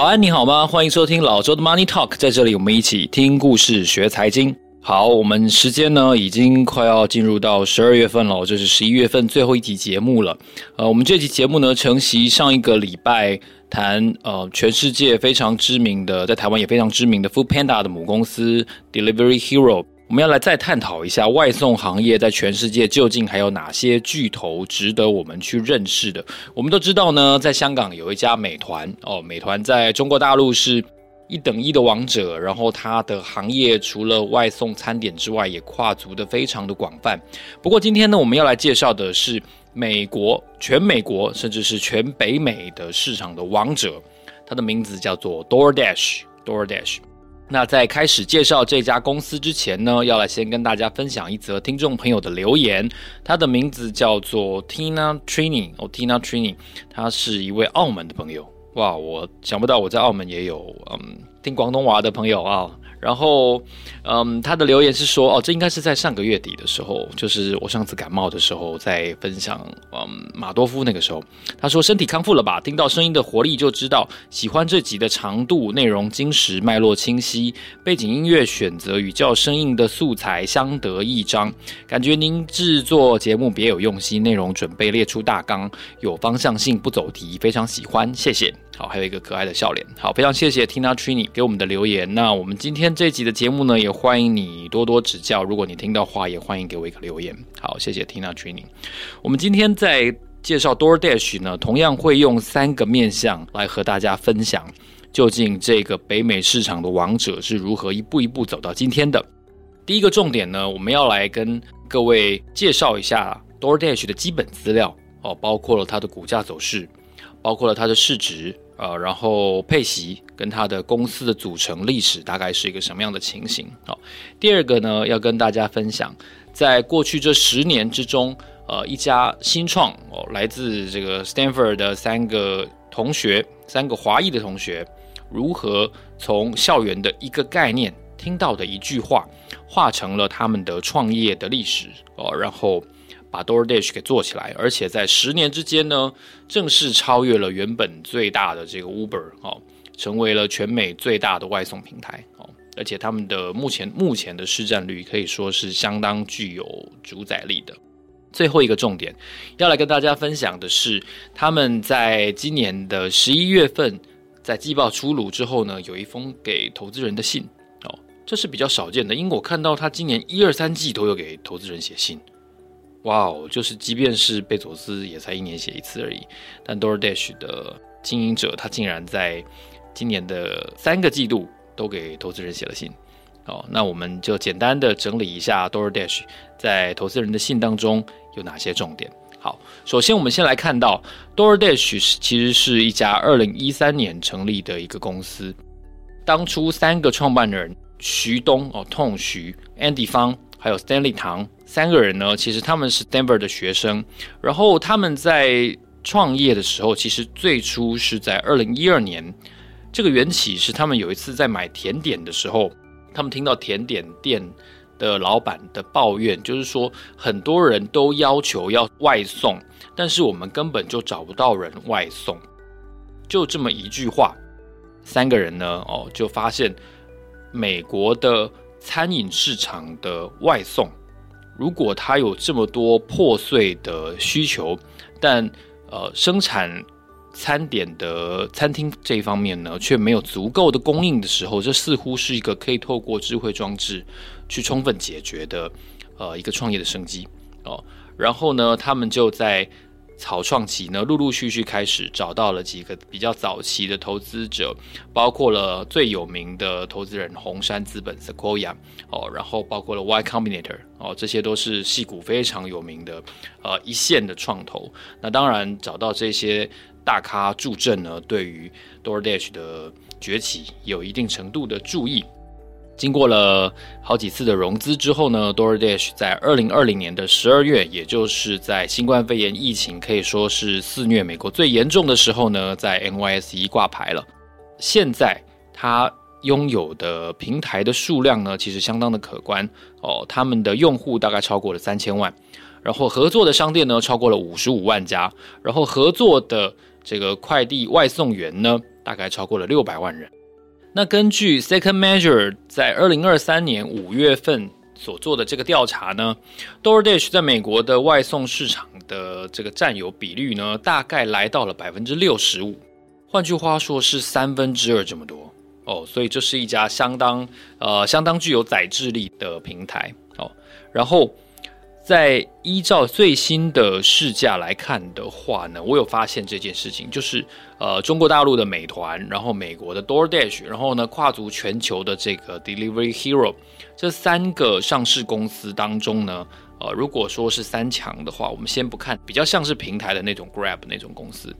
早安，你好吗？欢迎收听老周的 Money Talk，在这里我们一起听故事学财经。好，我们时间呢已经快要进入到十二月份了，这是十一月份最后一集节目了。呃，我们这期节目呢承袭上一个礼拜谈呃全世界非常知名的，在台湾也非常知名的 Food Panda 的母公司 Delivery Hero。我们要来再探讨一下外送行业在全世界究竟还有哪些巨头值得我们去认识的。我们都知道呢，在香港有一家美团哦，美团在中国大陆是一等一的王者，然后它的行业除了外送餐点之外，也跨足的非常的广泛。不过今天呢，我们要来介绍的是美国，全美国甚至是全北美的市场的王者，它的名字叫做 DoorDash，DoorDash。DoorDash 那在开始介绍这家公司之前呢，要来先跟大家分享一则听众朋友的留言。他的名字叫做 Tina Trini，哦，Tina Trini，他是一位澳门的朋友。哇，我想不到我在澳门也有嗯听广东话的朋友啊。然后，嗯，他的留言是说，哦，这应该是在上个月底的时候，就是我上次感冒的时候，在分享，嗯，马多夫那个时候，他说身体康复了吧？听到声音的活力就知道喜欢这集的长度，内容精实，脉络清晰，背景音乐选择与较生硬的素材相得益彰，感觉您制作节目别有用心，内容准备列出大纲，有方向性，不走题，非常喜欢，谢谢。好，还有一个可爱的笑脸。好，非常谢谢 Tina Trini 给我们的留言。那我们今天这集的节目呢，也欢迎你多多指教。如果你听到话，也欢迎给我一个留言。好，谢谢 Tina Trini。我们今天在介绍 DoorDash 呢，同样会用三个面向来和大家分享，究竟这个北美市场的王者是如何一步一步走到今天的。第一个重点呢，我们要来跟各位介绍一下 DoorDash 的基本资料哦，包括了它的股价走势，包括了它的市值。呃，然后配息跟它的公司的组成历史大概是一个什么样的情形？好，第二个呢，要跟大家分享，在过去这十年之中，呃，一家新创哦，来自这个 Stanford 的三个同学，三个华裔的同学，如何从校园的一个概念听到的一句话，化成了他们的创业的历史哦，然后。把 DoorDash 给做起来，而且在十年之间呢，正式超越了原本最大的这个 Uber 哦，成为了全美最大的外送平台哦，而且他们的目前目前的市占率可以说是相当具有主宰力的。最后一个重点要来跟大家分享的是，他们在今年的十一月份在季报出炉之后呢，有一封给投资人的信哦，这是比较少见的，因为我看到他今年一二三季都有给投资人写信。哇哦，就是即便是贝佐斯也才一年写一次而已，但 DoorDash 的经营者他竟然在今年的三个季度都给投资人写了信。哦，那我们就简单的整理一下 DoorDash 在投资人的信当中有哪些重点。好，首先我们先来看到 DoorDash 其实是一家二零一三年成立的一个公司，当初三个创办人徐东哦痛徐，Andy 方。还有 Stanley 唐三个人呢，其实他们是 Stanford 的学生，然后他们在创业的时候，其实最初是在二零一二年，这个缘起是他们有一次在买甜点的时候，他们听到甜点店的老板的抱怨，就是说很多人都要求要外送，但是我们根本就找不到人外送，就这么一句话，三个人呢，哦，就发现美国的。餐饮市场的外送，如果它有这么多破碎的需求，但呃生产餐点的餐厅这一方面呢，却没有足够的供应的时候，这似乎是一个可以透过智慧装置去充分解决的呃一个创业的生机哦。然后呢，他们就在。草创期呢，陆陆续续开始找到了几个比较早期的投资者，包括了最有名的投资人红杉资本 Sequoia 哦，然后包括了 Y Combinator 哦，这些都是戏股非常有名的呃一线的创投。那当然找到这些大咖助阵呢，对于 DoorDash 的崛起有一定程度的助益。经过了好几次的融资之后呢，DoorDash 在二零二零年的十二月，也就是在新冠肺炎疫情可以说是肆虐美国最严重的时候呢，在 NYSE 挂牌了。现在它拥有的平台的数量呢，其实相当的可观哦，他们的用户大概超过了三千万，然后合作的商店呢超过了五十五万家，然后合作的这个快递外送员呢，大概超过了六百万人。那根据 Second Measure 在二零二三年五月份所做的这个调查呢，DoorDash 在美国的外送市场的这个占有比率呢，大概来到了百分之六十五，换句话说是三分之二这么多哦，所以这是一家相当呃相当具有宰制力的平台哦，然后。在依照最新的市价来看的话呢，我有发现这件事情，就是呃，中国大陆的美团，然后美国的 DoorDash，然后呢，跨足全球的这个 Delivery Hero，这三个上市公司当中呢，呃，如果说是三强的话，我们先不看比较像是平台的那种 Grab 那种公司，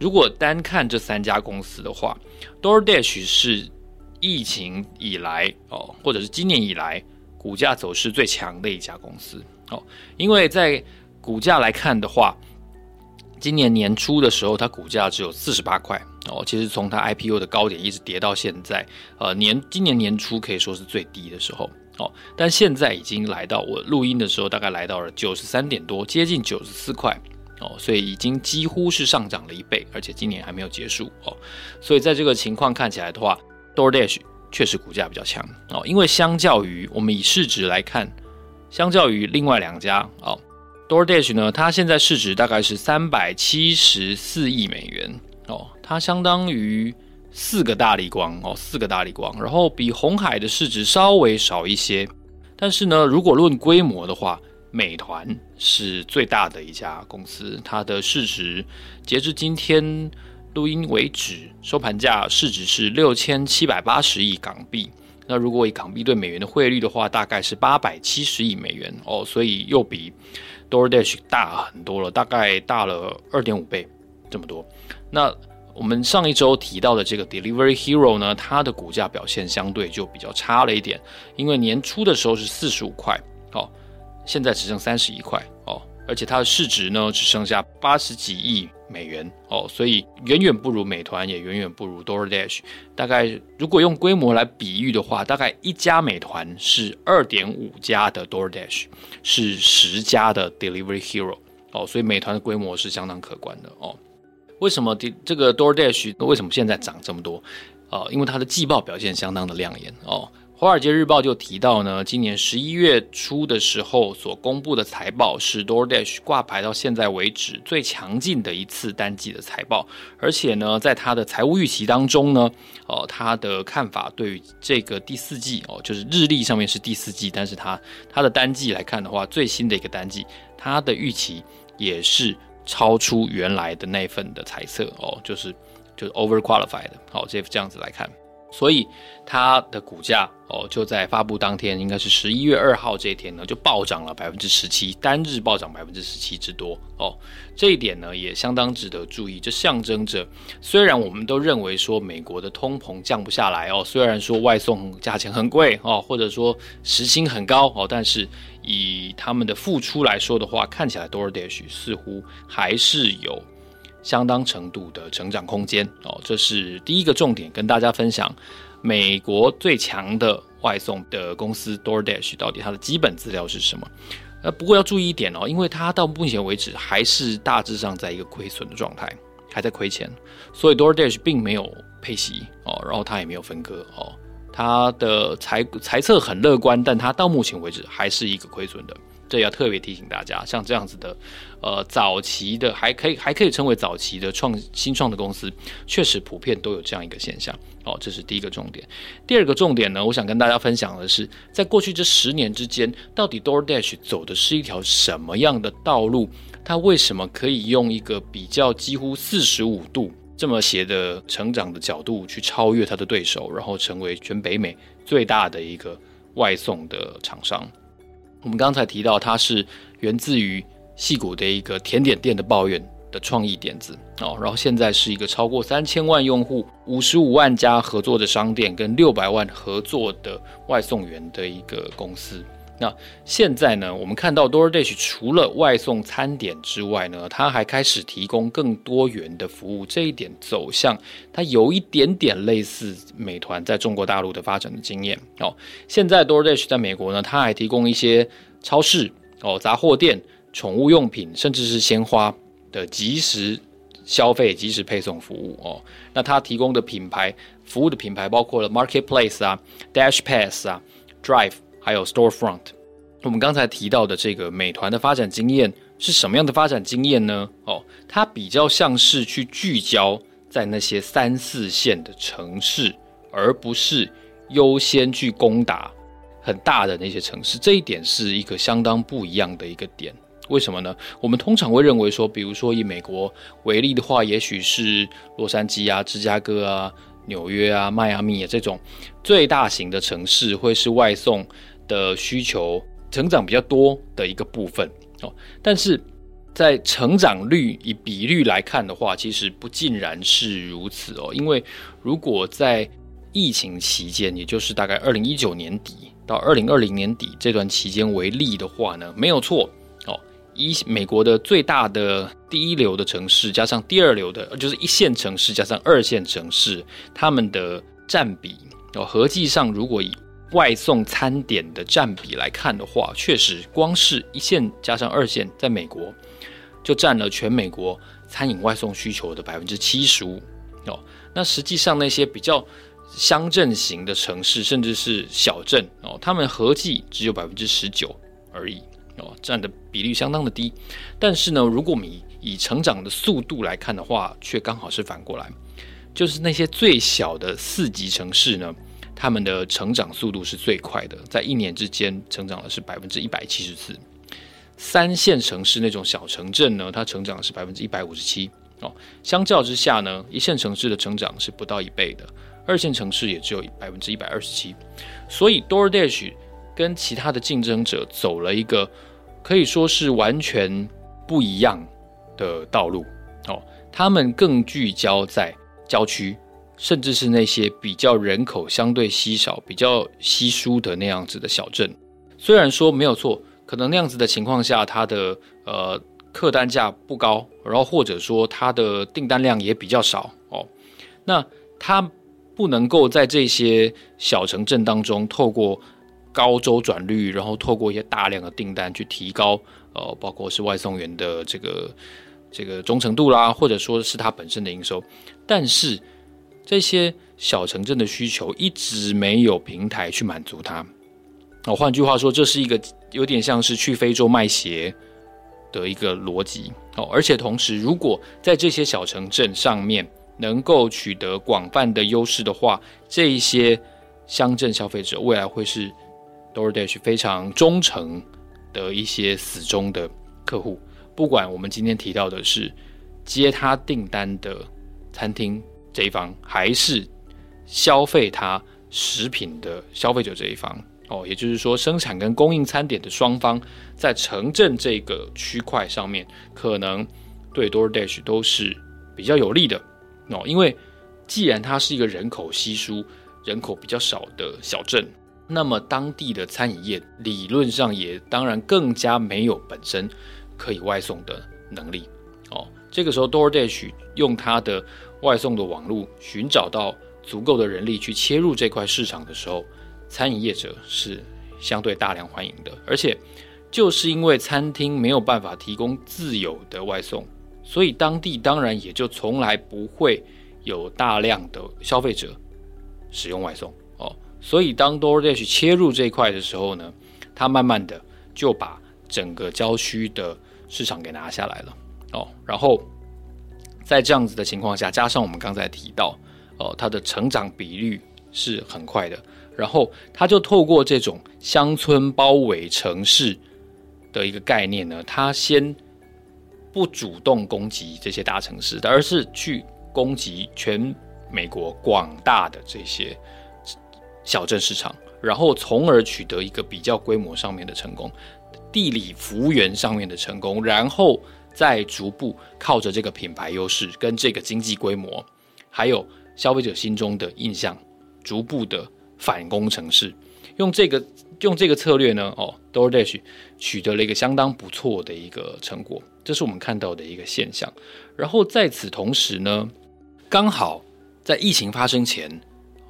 如果单看这三家公司的话，DoorDash 是疫情以来哦，或者是今年以来股价走势最强的一家公司。哦，因为在股价来看的话，今年年初的时候，它股价只有四十八块哦。其实从它 IPO 的高点一直跌到现在，呃，年今年年初可以说是最低的时候哦。但现在已经来到我录音的时候，大概来到了九十三点多，接近九十四块哦。所以已经几乎是上涨了一倍，而且今年还没有结束哦。所以在这个情况看起来的话，DoorDash 确实股价比较强哦。因为相较于我们以市值来看。相较于另外两家哦，DoorDash 呢，它现在市值大概是三百七十四亿美元哦，它相当于四个大立光哦，四个大立光，然后比红海的市值稍微少一些，但是呢，如果论规模的话，美团是最大的一家公司，它的市值截至今天录音为止，收盘价市值是六千七百八十亿港币。那如果以港币对美元的汇率的话，大概是八百七十亿美元哦，所以又比 DoorDash 大很多了，大概大了二点五倍这么多。那我们上一周提到的这个 Delivery Hero 呢，它的股价表现相对就比较差了一点，因为年初的时候是四十五块哦，现在只剩三十一块哦，而且它的市值呢只剩下八十几亿。美元哦，所以远远不如美团，也远远不如 DoorDash。大概如果用规模来比喻的话，大概一家美团是二点五家的 DoorDash，是十家的 Delivery Hero 哦，所以美团的规模是相当可观的哦。为什么这个 DoorDash 为什么现在涨这么多？哦，因为它的季报表现相当的亮眼哦。《华尔街日报》就提到呢，今年十一月初的时候所公布的财报是 DoorDash 挂牌到现在为止最强劲的一次单季的财报，而且呢，在他的财务预期当中呢，哦，他的看法对于这个第四季哦，就是日历上面是第四季，但是他他的单季来看的话，最新的一个单季，他的预期也是超出原来的那份的猜测哦，就是就是 overqualified，好，这这样子来看。所以它的股价哦，就在发布当天，应该是十一月二号这一天呢，就暴涨了百分之十七，单日暴涨百分之十七之多哦。这一点呢，也相当值得注意。这象征着，虽然我们都认为说美国的通膨降不下来哦，虽然说外送价钱很贵哦，或者说时薪很高哦，但是以他们的付出来说的话，看起来 DoorDash 似乎还是有。相当程度的成长空间哦，这是第一个重点，跟大家分享美国最强的外送的公司 DoorDash 到底它的基本资料是什么？呃，不过要注意一点哦，因为它到目前为止还是大致上在一个亏损的状态，还在亏钱，所以 DoorDash 并没有配息哦，然后它也没有分割哦，它的财财测很乐观，但它到目前为止还是一个亏损的。这要特别提醒大家，像这样子的，呃，早期的还可以还可以称为早期的创新创的公司，确实普遍都有这样一个现象。哦，这是第一个重点。第二个重点呢，我想跟大家分享的是，在过去这十年之间，到底 DoorDash 走的是一条什么样的道路？它为什么可以用一个比较几乎四十五度这么斜的成长的角度去超越它的对手，然后成为全北美最大的一个外送的厂商？我们刚才提到，它是源自于戏谷的一个甜点店的抱怨的创意点子哦，然后现在是一个超过三千万用户、五十五万家合作的商店跟六百万合作的外送员的一个公司。那现在呢，我们看到 DoorDash 除了外送餐点之外呢，它还开始提供更多元的服务。这一点走向，它有一点点类似美团在中国大陆的发展的经验哦。现在 DoorDash 在美国呢，它还提供一些超市哦、杂货店、宠物用品，甚至是鲜花的即时消费即时配送服务哦。那它提供的品牌服务的品牌包括了 Marketplace 啊、Dash Pass 啊、Drive，还有 Storefront。我们刚才提到的这个美团的发展经验是什么样的发展经验呢？哦，它比较像是去聚焦在那些三四线的城市，而不是优先去攻打很大的那些城市。这一点是一个相当不一样的一个点。为什么呢？我们通常会认为说，比如说以美国为例的话，也许是洛杉矶啊、芝加哥啊、纽约啊、迈阿密啊这种最大型的城市，会是外送的需求成长比较多的一个部分哦。但是在成长率以比率来看的话，其实不尽然是如此哦。因为如果在疫情期间，也就是大概二零一九年底到二零二零年底这段期间为例的话呢，没有错哦。一美国的最大的第一流的城市，加上第二流的，就是一线城市加上二线城市，他们的占比哦，合计上如果以外送餐点的占比来看的话，确实光是一线加上二线，在美国就占了全美国餐饮外送需求的百分之七十五哦。那实际上那些比较乡镇型的城市，甚至是小镇哦，他们合计只有百分之十九而已。哦，占的比例相当的低，但是呢，如果我们以以成长的速度来看的话，却刚好是反过来，就是那些最小的四级城市呢，他们的成长速度是最快的，在一年之间成长的是百分之一百七十四。三线城市那种小城镇呢，它成长是百分之一百五十七。哦，相较之下呢，一线城市的成长是不到一倍的，二线城市也只有百分之一百二十七。所以 DoorDash。跟其他的竞争者走了一个可以说是完全不一样的道路哦，他们更聚焦在郊区，甚至是那些比较人口相对稀少、比较稀疏的那样子的小镇。虽然说没有错，可能那样子的情况下，它的呃客单价不高，然后或者说它的订单量也比较少哦，那它不能够在这些小城镇当中透过高周转率，然后透过一些大量的订单去提高，呃，包括是外送员的这个这个忠诚度啦，或者说是它本身的营收。但是这些小城镇的需求一直没有平台去满足它。哦，换句话说，这是一个有点像是去非洲卖鞋的一个逻辑。哦，而且同时，如果在这些小城镇上面能够取得广泛的优势的话，这一些乡镇消费者未来会是。DoorDash 非常忠诚的一些死忠的客户，不管我们今天提到的是接他订单的餐厅这一方，还是消费它食品的消费者这一方，哦，也就是说，生产跟供应餐点的双方，在城镇这个区块上面，可能对 DoorDash 都是比较有利的哦，因为既然它是一个人口稀疏、人口比较少的小镇。那么当地的餐饮业理论上也当然更加没有本身可以外送的能力哦。这个时候，DoorDash 用它的外送的网络寻找到足够的人力去切入这块市场的时候，餐饮业者是相对大量欢迎的。而且就是因为餐厅没有办法提供自有的外送，所以当地当然也就从来不会有大量的消费者使用外送哦。所以，当 DoorDash 切入这一块的时候呢，它慢慢的就把整个郊区的市场给拿下来了哦。然后，在这样子的情况下，加上我们刚才提到哦，它的成长比率是很快的。然后，它就透过这种乡村包围城市的一个概念呢，它先不主动攻击这些大城市，而是去攻击全美国广大的这些。小镇市场，然后从而取得一个比较规模上面的成功，地理幅员上面的成功，然后再逐步靠着这个品牌优势跟这个经济规模，还有消费者心中的印象，逐步的反攻城市。用这个用这个策略呢，哦，DoorDash 取得了一个相当不错的一个成果，这是我们看到的一个现象。然后在此同时呢，刚好在疫情发生前。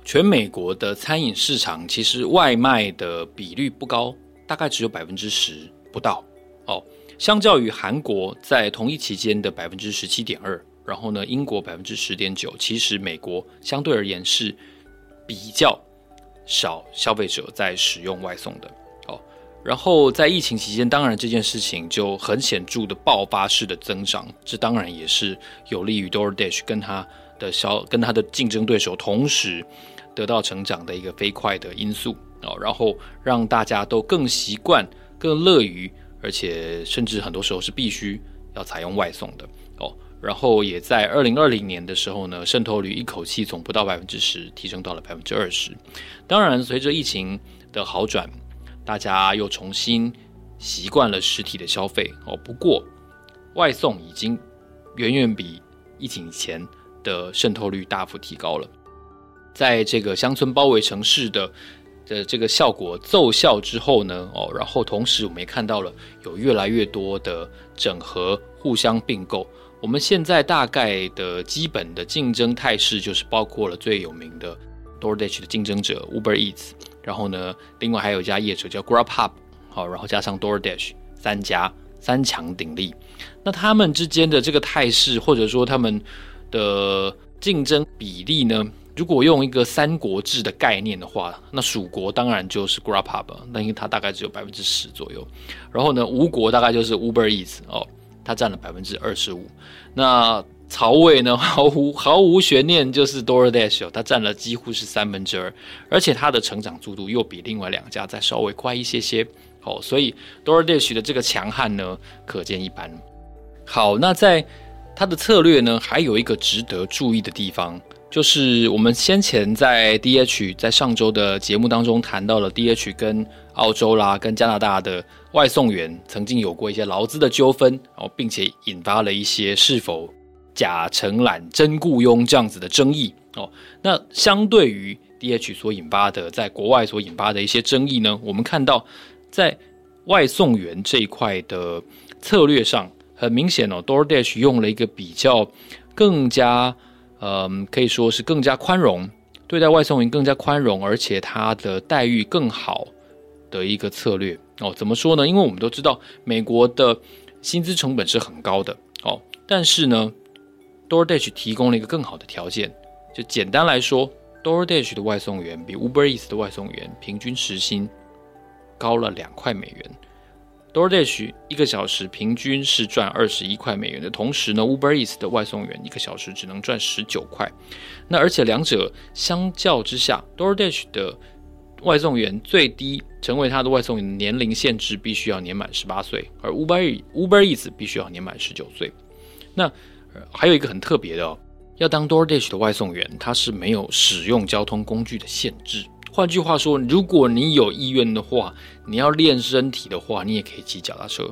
全美国的餐饮市场其实外卖的比率不高，大概只有百分之十不到哦。相较于韩国在同一期间的百分之十七点二然后呢，英国百分之十点九，其实美国相对而言是比较少消费者在使用外送的。哦，然后在疫情期间，当然这件事情就很显著的爆发式的增长，这当然也是有利于 DoorDash 跟它的消跟它的竞争对手同时得到成长的一个飞快的因素。哦，然后让大家都更习惯、更乐于，而且甚至很多时候是必须要采用外送的。哦。然后也在二零二零年的时候呢，渗透率一口气从不到百分之十提升到了百分之二十。当然，随着疫情的好转，大家又重新习惯了实体的消费哦。不过，外送已经远远比疫情前的渗透率大幅提高了。在这个乡村包围城市的的这个效果奏效之后呢，哦，然后同时我们也看到了有越来越多的整合、互相并购。我们现在大概的基本的竞争态势就是包括了最有名的 DoorDash 的竞争者 Uber Eats，然后呢，另外还有一家业者叫 Grubhub，好，然后加上 DoorDash 三家三强鼎立。那他们之间的这个态势或者说他们的竞争比例呢，如果用一个三国志的概念的话，那蜀国当然就是 Grubhub，那因为它大概只有百分之十左右。然后呢，吴国大概就是 Uber Eats 哦。它占了百分之二十五，那曹魏呢，毫无毫无悬念就是 DoorDash，哦它占了几乎是三分之二，而且它的成长速度又比另外两家再稍微快一些些，好，所以 DoorDash 的这个强悍呢，可见一斑。好，那在它的策略呢，还有一个值得注意的地方。就是我们先前在 DH 在上周的节目当中谈到了 DH 跟澳洲啦、跟加拿大的外送员曾经有过一些劳资的纠纷哦，并且引发了一些是否假承揽、真雇佣这样子的争议哦。那相对于 DH 所引发的在国外所引发的一些争议呢，我们看到在外送员这一块的策略上，很明显哦，DoorDash 用了一个比较更加。嗯，可以说是更加宽容，对待外送员更加宽容，而且他的待遇更好的一个策略哦。怎么说呢？因为我们都知道美国的薪资成本是很高的哦，但是呢，DoorDash 提供了一个更好的条件。就简单来说，DoorDash 的外送员比 Uber Eats 的外送员平均时薪高了两块美元。DoorDash 一个小时平均是赚二十一块美元的同时呢，Uber Eats 的外送员一个小时只能赚十九块。那而且两者相较之下，DoorDash 的外送员最低成为他的外送员年龄限制必须要年满十八岁，而 Uber Uber Eats 必须要年满十九岁。那还有一个很特别的哦，要当 DoorDash 的外送员，他是没有使用交通工具的限制。换句话说，如果你有意愿的话，你要练身体的话，你也可以骑脚踏车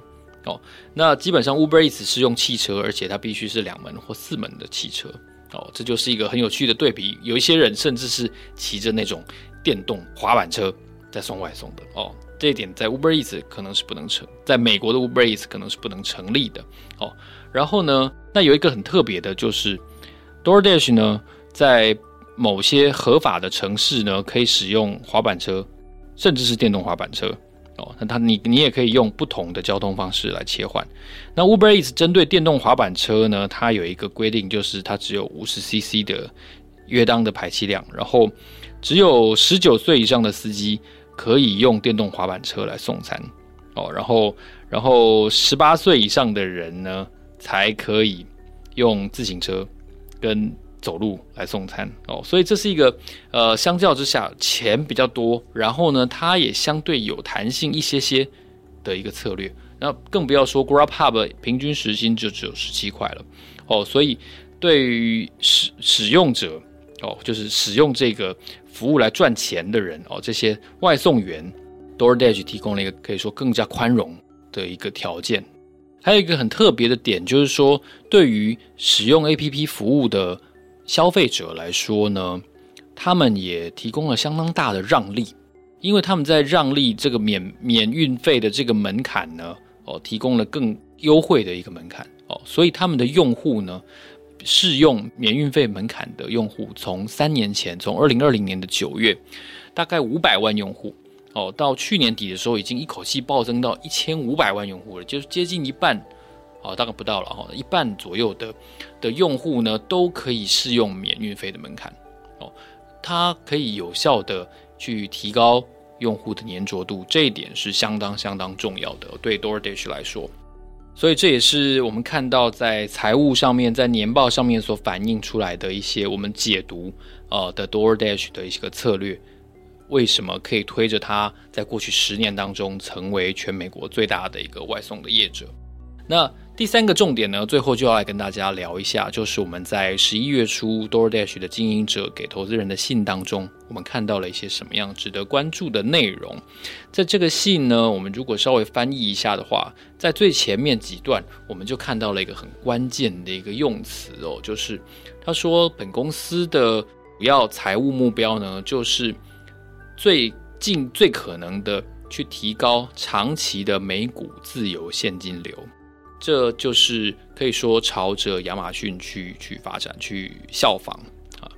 哦。那基本上 Uber Eats 是用汽车，而且它必须是两门或四门的汽车哦。这就是一个很有趣的对比。有一些人甚至是骑着那种电动滑板车在送外送的哦。这一点在 Uber Eats 可能是不能成，在美国的 Uber Eats 可能是不能成立的哦。然后呢，那有一个很特别的就是 DoorDash 呢，在某些合法的城市呢，可以使用滑板车，甚至是电动滑板车哦。那它你你也可以用不同的交通方式来切换。那 Uber Eats 针对电动滑板车呢，它有一个规定，就是它只有五十 CC 的约当的排气量，然后只有十九岁以上的司机可以用电动滑板车来送餐哦。然后然后十八岁以上的人呢，才可以用自行车跟。走路来送餐哦，所以这是一个呃，相较之下钱比较多，然后呢，它也相对有弹性一些些的一个策略。那更不要说 Grubhub 平均时薪就只有十七块了哦，所以对于使使用者哦，就是使用这个服务来赚钱的人哦，这些外送员 DoorDash 提供了一个可以说更加宽容的一个条件。还有一个很特别的点，就是说对于使用 APP 服务的。消费者来说呢，他们也提供了相当大的让利，因为他们在让利这个免免运费的这个门槛呢，哦，提供了更优惠的一个门槛哦，所以他们的用户呢，适用免运费门槛的用户，从三年前，从二零二零年的九月，大概五百万用户哦，到去年底的时候，已经一口气暴增到一千五百万用户了，就是接近一半啊，大概不到了哈，一半左右的的用户呢，都可以适用免运费的门槛哦。它可以有效的去提高用户的粘着度，这一点是相当相当重要的，对 DoorDash 来说。所以这也是我们看到在财务上面，在年报上面所反映出来的一些我们解读呃的 DoorDash 的一些个策略，为什么可以推着它在过去十年当中成为全美国最大的一个外送的业者？那第三个重点呢，最后就要来跟大家聊一下，就是我们在十一月初 DoorDash 的经营者给投资人的信当中，我们看到了一些什么样值得关注的内容。在这个信呢，我们如果稍微翻译一下的话，在最前面几段，我们就看到了一个很关键的一个用词哦，就是他说本公司的主要财务目标呢，就是最尽最可能的去提高长期的每股自由现金流。这就是可以说朝着亚马逊去去发展、去效仿啊，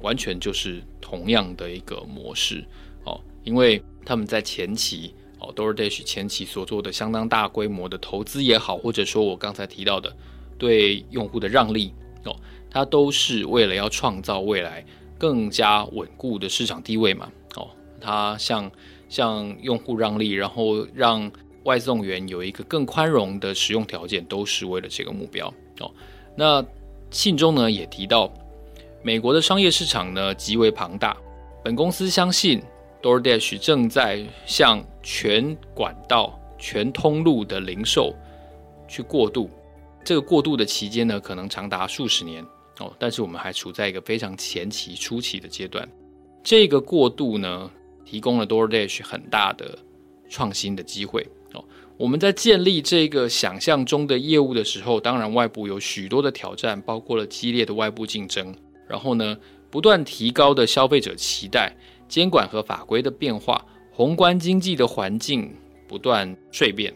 完全就是同样的一个模式哦。因为他们在前期哦，DoorDash 前期所做的相当大规模的投资也好，或者说我刚才提到的对用户的让利哦，它都是为了要创造未来更加稳固的市场地位嘛哦。它向向用户让利，然后让。外送员有一个更宽容的使用条件，都是为了这个目标哦。那信中呢也提到，美国的商业市场呢极为庞大，本公司相信 DoorDash 正在向全管道、全通路的零售去过渡。这个过渡的期间呢，可能长达数十年哦。但是我们还处在一个非常前期、初期的阶段。这个过渡呢，提供了 DoorDash 很大的创新的机会。我们在建立这个想象中的业务的时候，当然外部有许多的挑战，包括了激烈的外部竞争，然后呢，不断提高的消费者期待，监管和法规的变化，宏观经济的环境不断蜕变，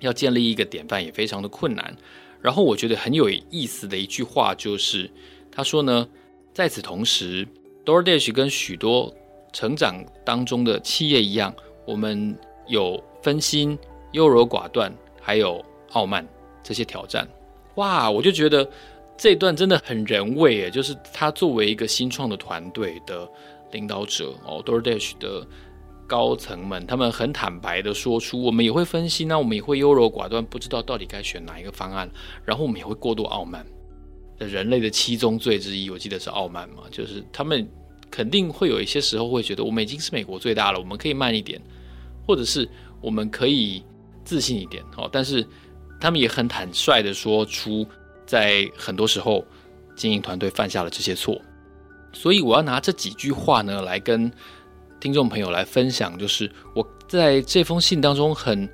要建立一个典范也非常的困难。然后我觉得很有意思的一句话就是，他说呢，在此同时，DoorDash 跟许多成长当中的企业一样，我们有分心。优柔寡断，还有傲慢这些挑战，哇！我就觉得这一段真的很人味诶，就是他作为一个新创的团队的领导者哦，DoorDash 的高层们，他们很坦白的说出，我们也会分析，那我们也会优柔寡断，不知道到底该选哪一个方案，然后我们也会过度傲慢。人类的七宗罪之一，我记得是傲慢嘛，就是他们肯定会有一些时候会觉得，我们已经是美国最大了，我们可以慢一点，或者是我们可以。自信一点哦，但是他们也很坦率的说出，在很多时候经营团队犯下了这些错，所以我要拿这几句话呢来跟听众朋友来分享，就是我在这封信当中很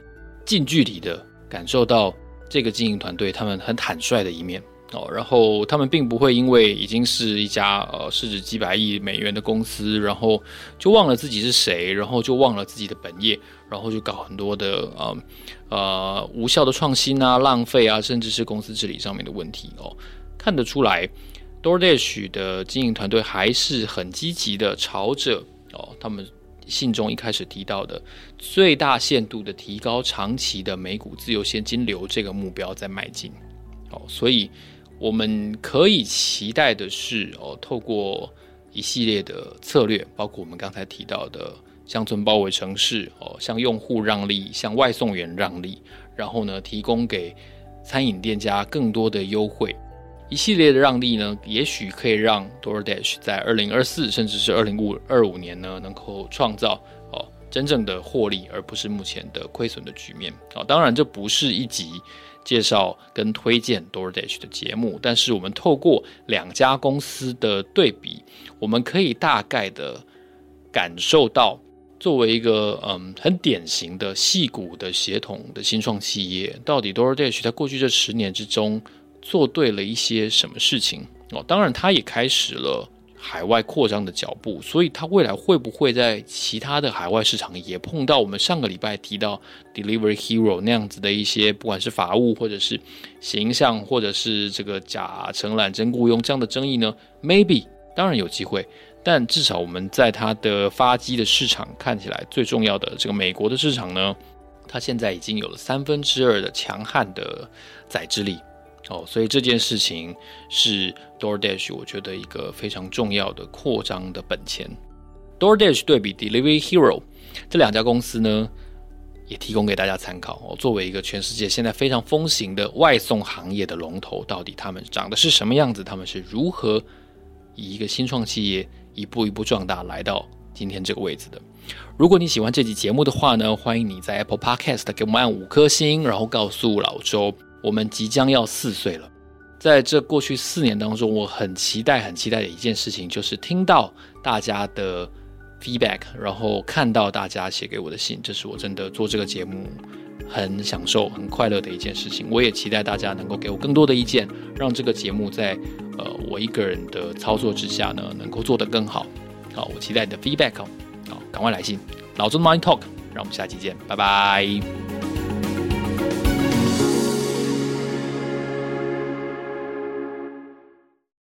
近距离的感受到这个经营团队他们很坦率的一面。哦，然后他们并不会因为已经是一家呃市值几百亿美元的公司，然后就忘了自己是谁，然后就忘了自己的本业，然后就搞很多的呃呃无效的创新啊、浪费啊，甚至是公司治理上面的问题哦。看得出来，DoorDash 的经营团队还是很积极的朝着哦他们信中一开始提到的最大限度的提高长期的每股自由现金流这个目标在迈进。哦，所以。我们可以期待的是，哦，透过一系列的策略，包括我们刚才提到的乡村包围城市，哦，向用户让利，向外送员让利，然后呢，提供给餐饮店家更多的优惠，一系列的让利呢，也许可以让 DoorDash 在二零二四甚至是二零五二五年呢，能够创造哦真正的获利，而不是目前的亏损的局面。哦，当然这不是一集。介绍跟推荐 DoorDash 的节目，但是我们透过两家公司的对比，我们可以大概的感受到，作为一个嗯很典型的矽谷的协同的新创企业，到底 DoorDash 在过去这十年之中做对了一些什么事情哦？当然，它也开始了。海外扩张的脚步，所以它未来会不会在其他的海外市场也碰到我们上个礼拜提到 Delivery Hero 那样子的一些，不管是法务或者是形象，或者是这个假承揽真雇佣这样的争议呢？Maybe，当然有机会，但至少我们在它的发迹的市场看起来最重要的这个美国的市场呢，它现在已经有了三分之二的强悍的载质力哦，所以这件事情是 DoorDash 我觉得一个非常重要的扩张的本钱。DoorDash 对比 Delivery Hero 这两家公司呢，也提供给大家参考哦。作为一个全世界现在非常风行的外送行业的龙头，到底他们长得是什么样子？他们是如何以一个新创企业一步一步壮大，来到今天这个位置的？如果你喜欢这集节目的话呢，欢迎你在 Apple Podcast 给我们按五颗星，然后告诉老周，我们即将要四岁了。在这过去四年当中，我很期待、很期待的一件事情，就是听到大家的 feedback，然后看到大家写给我的信，这是我真的做这个节目很享受、很快乐的一件事情。我也期待大家能够给我更多的意见，让这个节目在呃我一个人的操作之下呢，能够做得更好。好，我期待你的 feedback 哦。好，赶快来信，老周的 Money Talk，让我们下期见，拜拜。